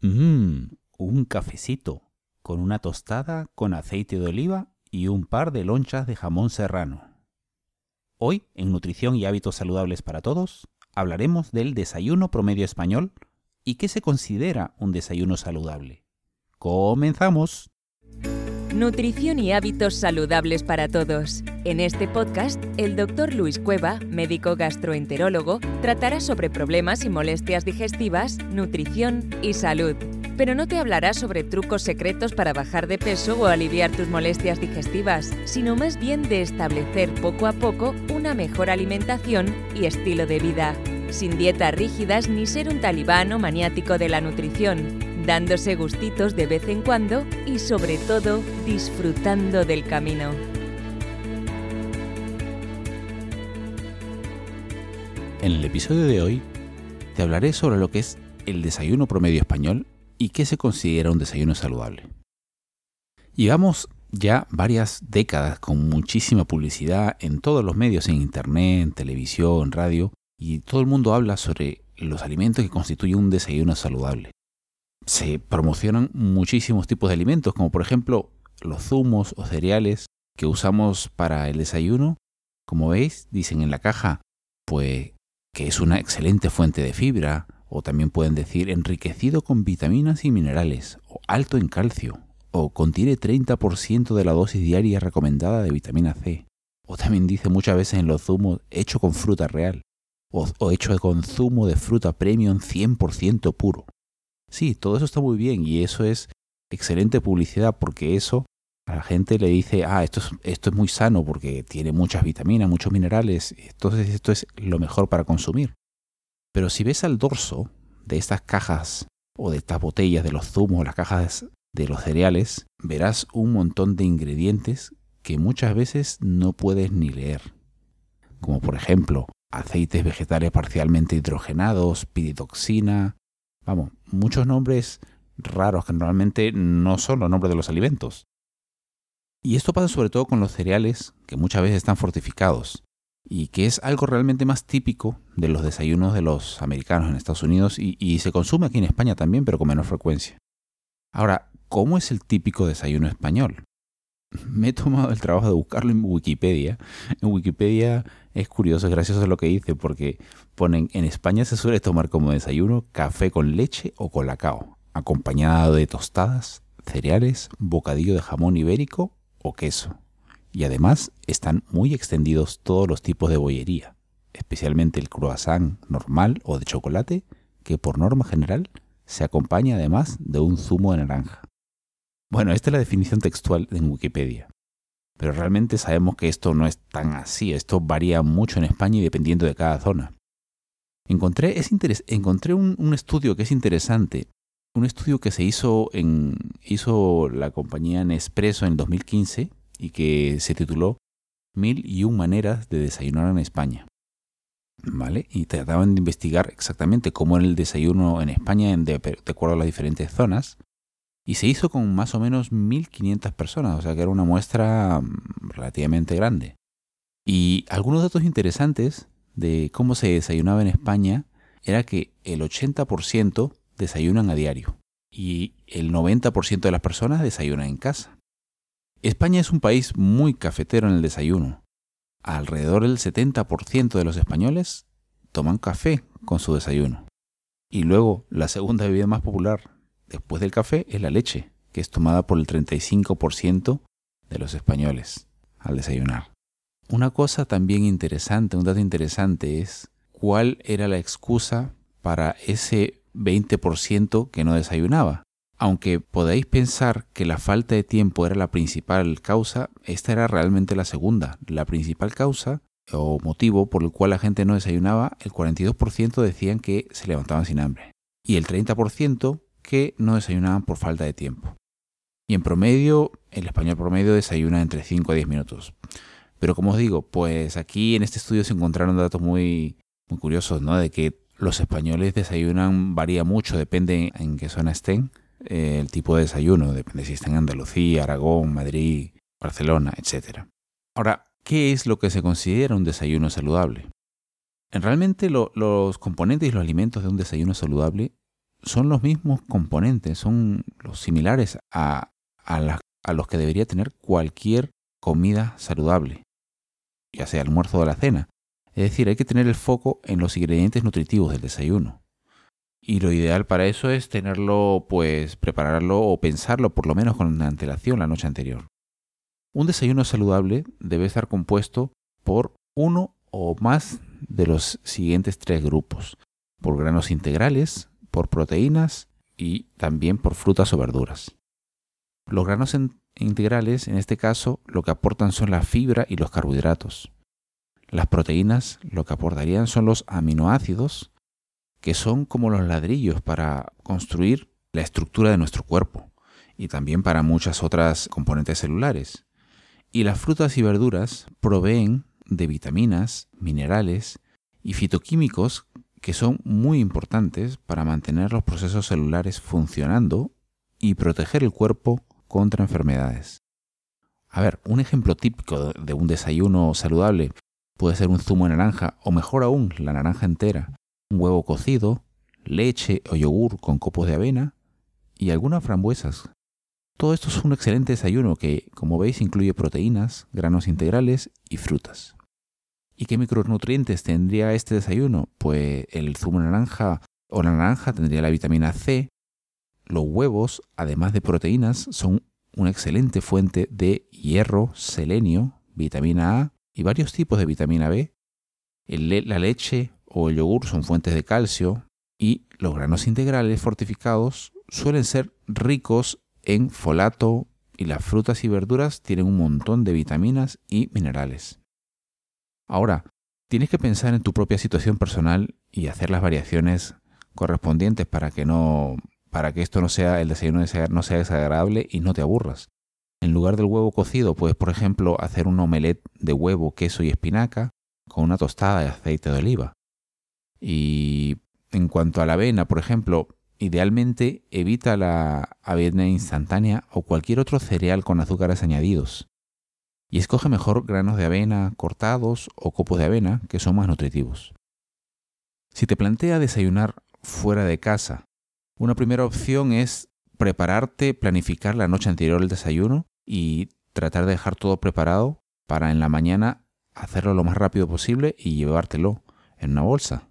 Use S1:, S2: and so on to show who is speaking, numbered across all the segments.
S1: Mmm, un cafecito, con una tostada con aceite de oliva y un par de lonchas de jamón serrano. Hoy, en Nutrición y Hábitos Saludables para Todos, hablaremos del desayuno promedio español y qué se considera un desayuno saludable. ¡Comenzamos!
S2: Nutrición y hábitos saludables para todos. En este podcast, el doctor Luis Cueva, médico gastroenterólogo, tratará sobre problemas y molestias digestivas, nutrición y salud. Pero no te hablará sobre trucos secretos para bajar de peso o aliviar tus molestias digestivas, sino más bien de establecer poco a poco una mejor alimentación y estilo de vida, sin dietas rígidas ni ser un talibán o maniático de la nutrición dándose gustitos de vez en cuando y sobre todo disfrutando del camino.
S1: En el episodio de hoy te hablaré sobre lo que es el desayuno promedio español y qué se considera un desayuno saludable. Llevamos ya varias décadas con muchísima publicidad en todos los medios, en internet, en televisión, radio, y todo el mundo habla sobre los alimentos que constituyen un desayuno saludable se promocionan muchísimos tipos de alimentos, como por ejemplo los zumos o cereales que usamos para el desayuno. Como veis, dicen en la caja, pues que es una excelente fuente de fibra, o también pueden decir enriquecido con vitaminas y minerales, o alto en calcio, o contiene 30% de la dosis diaria recomendada de vitamina C. O también dice muchas veces en los zumos hecho con fruta real, o, o hecho con zumo de fruta premium 100% puro. Sí, todo eso está muy bien y eso es excelente publicidad porque eso a la gente le dice, ah, esto es, esto es muy sano porque tiene muchas vitaminas, muchos minerales, entonces esto es lo mejor para consumir. Pero si ves al dorso de estas cajas o de estas botellas de los zumos, las cajas de los cereales, verás un montón de ingredientes que muchas veces no puedes ni leer. Como por ejemplo, aceites vegetales parcialmente hidrogenados, piridoxina, Vamos, muchos nombres raros que normalmente no son los nombres de los alimentos. Y esto pasa sobre todo con los cereales, que muchas veces están fortificados, y que es algo realmente más típico de los desayunos de los americanos en Estados Unidos y, y se consume aquí en España también, pero con menor frecuencia. Ahora, ¿cómo es el típico desayuno español? Me he tomado el trabajo de buscarlo en Wikipedia. En Wikipedia es curioso, es gracioso lo que dice, porque ponen en España se suele tomar como desayuno café con leche o colacao, acompañado de tostadas, cereales, bocadillo de jamón ibérico o queso. Y además están muy extendidos todos los tipos de bollería, especialmente el croissant normal o de chocolate, que por norma general se acompaña además de un zumo de naranja. Bueno, esta es la definición textual en Wikipedia. Pero realmente sabemos que esto no es tan así, esto varía mucho en España y dependiendo de cada zona. Encontré, un, estudio que es interesante, un estudio que se hizo, en, hizo la compañía Nespresso en 2015 y que se tituló Mil y un maneras de desayunar en España. ¿Vale? Y trataban de investigar exactamente cómo era el desayuno en España de acuerdo a las diferentes zonas y se hizo con más o menos 1.500 personas, o sea que era una muestra mm, relativamente grande. Y algunos datos interesantes de cómo se desayunaba en España era que el 80% desayunan a diario y el 90% de las personas desayunan en casa. España es un país muy cafetero en el desayuno. Alrededor del 70% de los españoles toman café con su desayuno. Y luego, la segunda bebida más popular después del café es la leche, que es tomada por el 35% de los españoles al desayunar. Una cosa también interesante, un dato interesante es cuál era la excusa para ese 20% que no desayunaba. Aunque podáis pensar que la falta de tiempo era la principal causa, esta era realmente la segunda. La principal causa o motivo por el cual la gente no desayunaba, el 42% decían que se levantaban sin hambre. Y el 30% que no desayunaban por falta de tiempo. Y en promedio, el español promedio desayuna entre 5 a 10 minutos. Pero como os digo, pues aquí en este estudio se encontraron datos muy, muy curiosos, ¿no? De que los españoles desayunan, varía mucho, depende en qué zona estén, eh, el tipo de desayuno, depende si estén en Andalucía, Aragón, Madrid, Barcelona, etc. Ahora, ¿qué es lo que se considera un desayuno saludable? Realmente los componentes y los alimentos de un desayuno saludable son los mismos componentes, son los similares a, a los que debería tener cualquier comida saludable, ya sea almuerzo o la cena. Es decir, hay que tener el foco en los ingredientes nutritivos del desayuno. Y lo ideal para eso es tenerlo, pues prepararlo o pensarlo por lo menos con antelación la noche anterior. Un desayuno saludable debe estar compuesto por uno o más de los siguientes tres grupos, por granos integrales, por proteínas y también por frutas o verduras. Los granos integrales, en este caso, lo que aportan son la fibra y los carbohidratos. Las proteínas lo que aportarían son los aminoácidos, que son como los ladrillos para construir la estructura de nuestro cuerpo y también para muchas otras componentes celulares. Y las frutas y verduras proveen de vitaminas, minerales y fitoquímicos que son muy importantes para mantener los procesos celulares funcionando y proteger el cuerpo contra enfermedades. A ver, un ejemplo típico de un desayuno saludable puede ser un zumo de naranja o mejor aún la naranja entera, un huevo cocido, leche o yogur con copos de avena y algunas frambuesas. Todo esto es un excelente desayuno que, como veis, incluye proteínas, granos integrales y frutas. ¿Y qué micronutrientes tendría este desayuno? Pues el zumo de naranja o la naranja tendría la vitamina C, los huevos, además de proteínas, son una excelente fuente de hierro, selenio, vitamina A y varios tipos de vitamina B. la leche o el yogur son fuentes de calcio y los granos integrales fortificados suelen ser ricos en folato y las frutas y verduras tienen un montón de vitaminas y minerales. Ahora, tienes que pensar en tu propia situación personal y hacer las variaciones correspondientes para que no para que esto no sea el desayuno no sea desagradable y no te aburras. En lugar del huevo cocido, puedes, por ejemplo, hacer un omelette de huevo, queso y espinaca con una tostada de aceite de oliva. Y en cuanto a la avena, por ejemplo, idealmente evita la avena instantánea o cualquier otro cereal con azúcares añadidos. Y escoge mejor granos de avena cortados o copos de avena que son más nutritivos. Si te plantea desayunar fuera de casa una primera opción es prepararte, planificar la noche anterior el desayuno y tratar de dejar todo preparado para en la mañana hacerlo lo más rápido posible y llevártelo en una bolsa.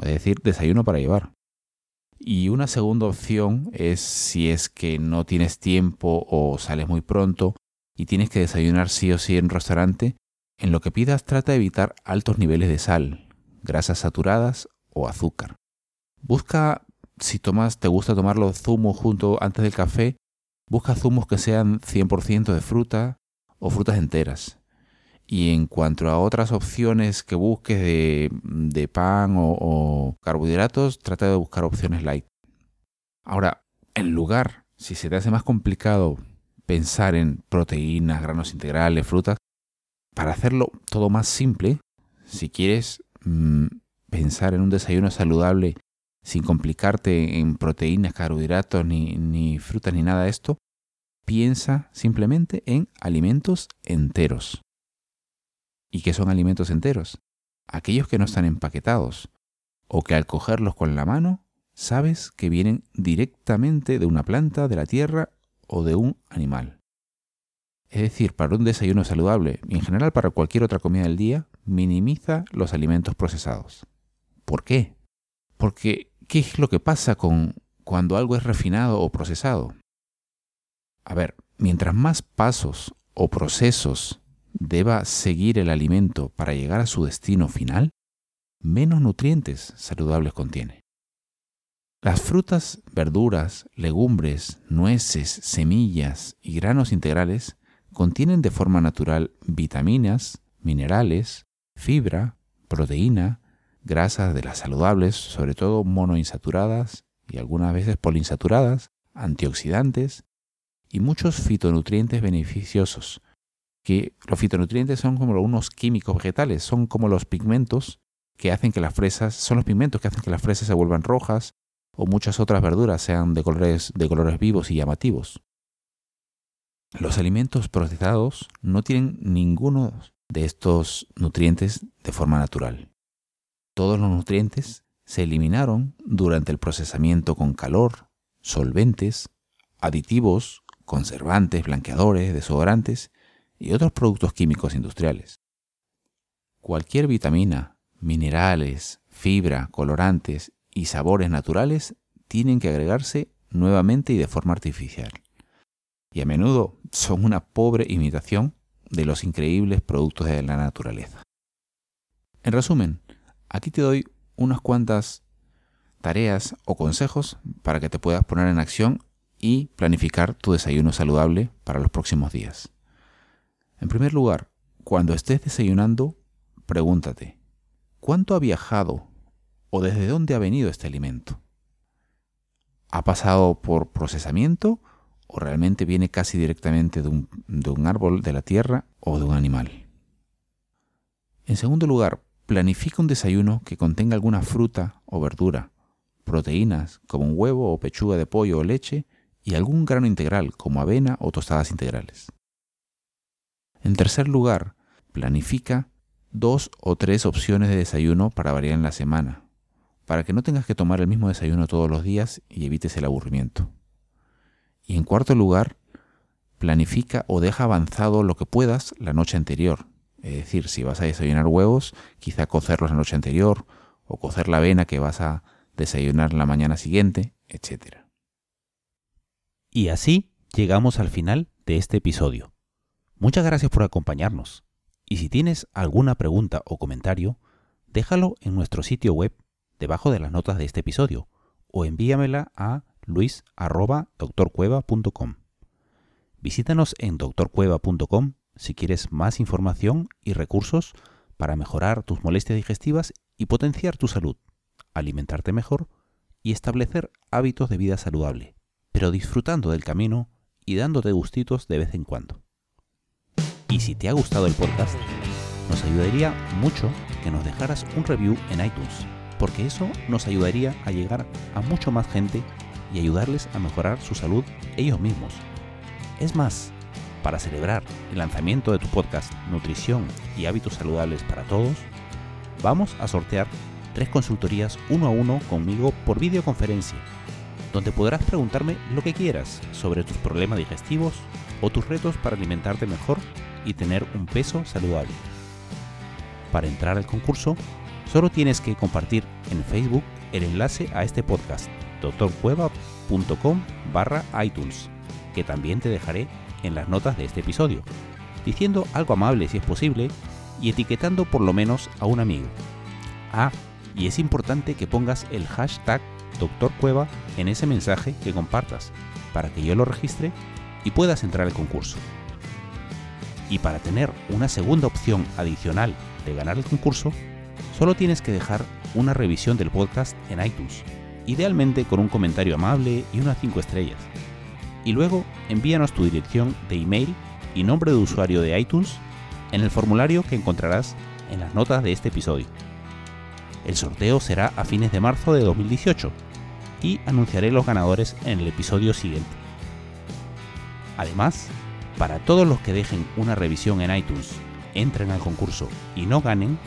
S1: Es decir, desayuno para llevar. Y una segunda opción es si es que no tienes tiempo o sales muy pronto y tienes que desayunar sí o sí en un restaurante, en lo que pidas trata de evitar altos niveles de sal, grasas saturadas o azúcar. Busca si tomas, te gusta tomar los zumos junto antes del café, busca zumos que sean 100% de fruta o frutas enteras. Y en cuanto a otras opciones que busques de, pan o, carbohidratos, trata de buscar opciones light. Ahora, en lugar, si se te hace más complicado pensar en proteínas, granos integrales, frutas, para hacerlo todo más simple, si quieres mm, pensar en un desayuno saludable sin complicarte en proteínas, carbohidratos, ni, ni frutas, ni nada de esto, piensa simplemente en alimentos enteros. ¿Y qué son alimentos enteros? Aquellos que no están empaquetados, o que al cogerlos con la mano, sabes que vienen directamente de una planta, de la tierra o de un animal. Es decir, para un desayuno saludable y en general para cualquier otra comida del día, minimiza los alimentos procesados. ¿Por qué? Porque ¿qué es lo que pasa con cuando algo es refinado o procesado? A ver, mientras más pasos o procesos deba seguir el alimento para llegar a su destino final, menos nutrientes saludables contiene. Las frutas, verduras, legumbres, nueces, semillas y granos integrales contienen de forma natural vitaminas, minerales, fibra, proteína, grasas de las saludables, sobre todo monoinsaturadas y algunas veces poliinsaturadas, antioxidantes y muchos fitonutrientes beneficiosos. Que los fitonutrientes son como unos químicos vegetales, son como los pigmentos que hacen que las fresas, son los pigmentos que hacen que las fresas se vuelvan rojas o muchas otras verduras sean de colores, de colores vivos y llamativos. Los alimentos procesados no tienen ninguno de estos nutrientes de forma natural todos los nutrientes
S3: se eliminaron durante el procesamiento con calor, solventes, aditivos, conservantes, blanqueadores, desodorantes y otros productos químicos industriales. Cualquier vitamina, minerales, fibra, colorantes y sabores naturales tienen que agregarse nuevamente y de forma artificial. Y a menudo son una pobre imitación de los increíbles productos de la naturaleza. En resumen, aquí te doy unas cuantas tareas o consejos para que te puedas poner en acción y planificar tu desayuno saludable para los próximos días. En primer lugar, cuando estés desayunando, pregúntate, ¿cuánto ha viajado o desde dónde ha venido este alimento? ¿Ha pasado por procesamiento o realmente viene casi directamente de un, de un árbol de la tierra o de un animal? En segundo lugar, planifica un desayuno que contenga alguna fruta o verdura, proteínas como un huevo o pechuga de pollo o leche y algún grano integral como avena o tostadas integrales. En tercer lugar, planifica dos o tres opciones de desayuno para variar en la semana, para que no tengas que tomar el mismo desayuno todos los días y evites el aburrimiento. Y en cuarto lugar, planifica o deja avanzado lo que puedas la noche anterior. Es decir, si vas a desayunar huevos, quizá cocerlos la noche anterior, o cocer la avena que vas a desayunar la mañana siguiente, etc.
S1: Y así llegamos al final de este episodio. Muchas gracias por acompañarnos. Y si tienes alguna pregunta o comentario, déjalo en nuestro sitio web debajo de las notas de este episodio o envíamela a luis.doctorcueva.com. Visítanos en doctorcueva.com si quieres más información y recursos para mejorar tus molestias digestivas y potenciar tu salud, alimentarte mejor y establecer hábitos de vida saludable, pero disfrutando del camino y dándote gustitos de vez en cuando. Y si te ha gustado el podcast, nos ayudaría mucho que nos dejaras un review en iTunes, porque eso nos ayudaría a llegar a mucho más gente y ayudarles a mejorar su salud ellos mismos. Es más, para celebrar el lanzamiento de tu podcast Nutrición y Hábitos Saludables para Todos, vamos a sortear tres consultorías uno a uno conmigo por videoconferencia, donde podrás preguntarme lo que quieras sobre tus problemas digestivos o tus retos para alimentarte mejor y tener un peso saludable. Para entrar al concurso, solo tienes que compartir en Facebook el enlace a este podcast, doctorcueva.com barra iTunes, que también te dejaré en las notas de este episodio, diciendo algo amable si es posible y etiquetando por lo menos a un amigo. Ah, y es importante que pongas el hashtag doctorcueva en ese mensaje que compartas, para que yo lo registre y puedas entrar al concurso. Y para tener una segunda opción adicional de ganar el concurso, solo tienes que dejar una revisión del podcast en iTunes, idealmente con un comentario amable y unas 5 estrellas. Y luego envíanos tu dirección de email y nombre de usuario de iTunes en el formulario que encontrarás en las notas de este episodio. El sorteo será a fines de marzo de 2018 y anunciaré los ganadores en el episodio siguiente. Además, para todos los que dejen una revisión en iTunes, entren al concurso y no ganen,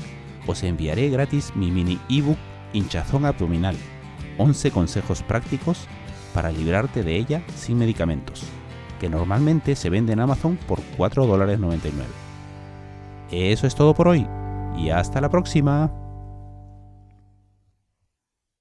S1: os enviaré gratis mi mini ebook hinchazón abdominal, 11 consejos prácticos para librarte de ella sin medicamentos, que normalmente se vende en Amazon por 4,99 Eso es todo por hoy y hasta la próxima.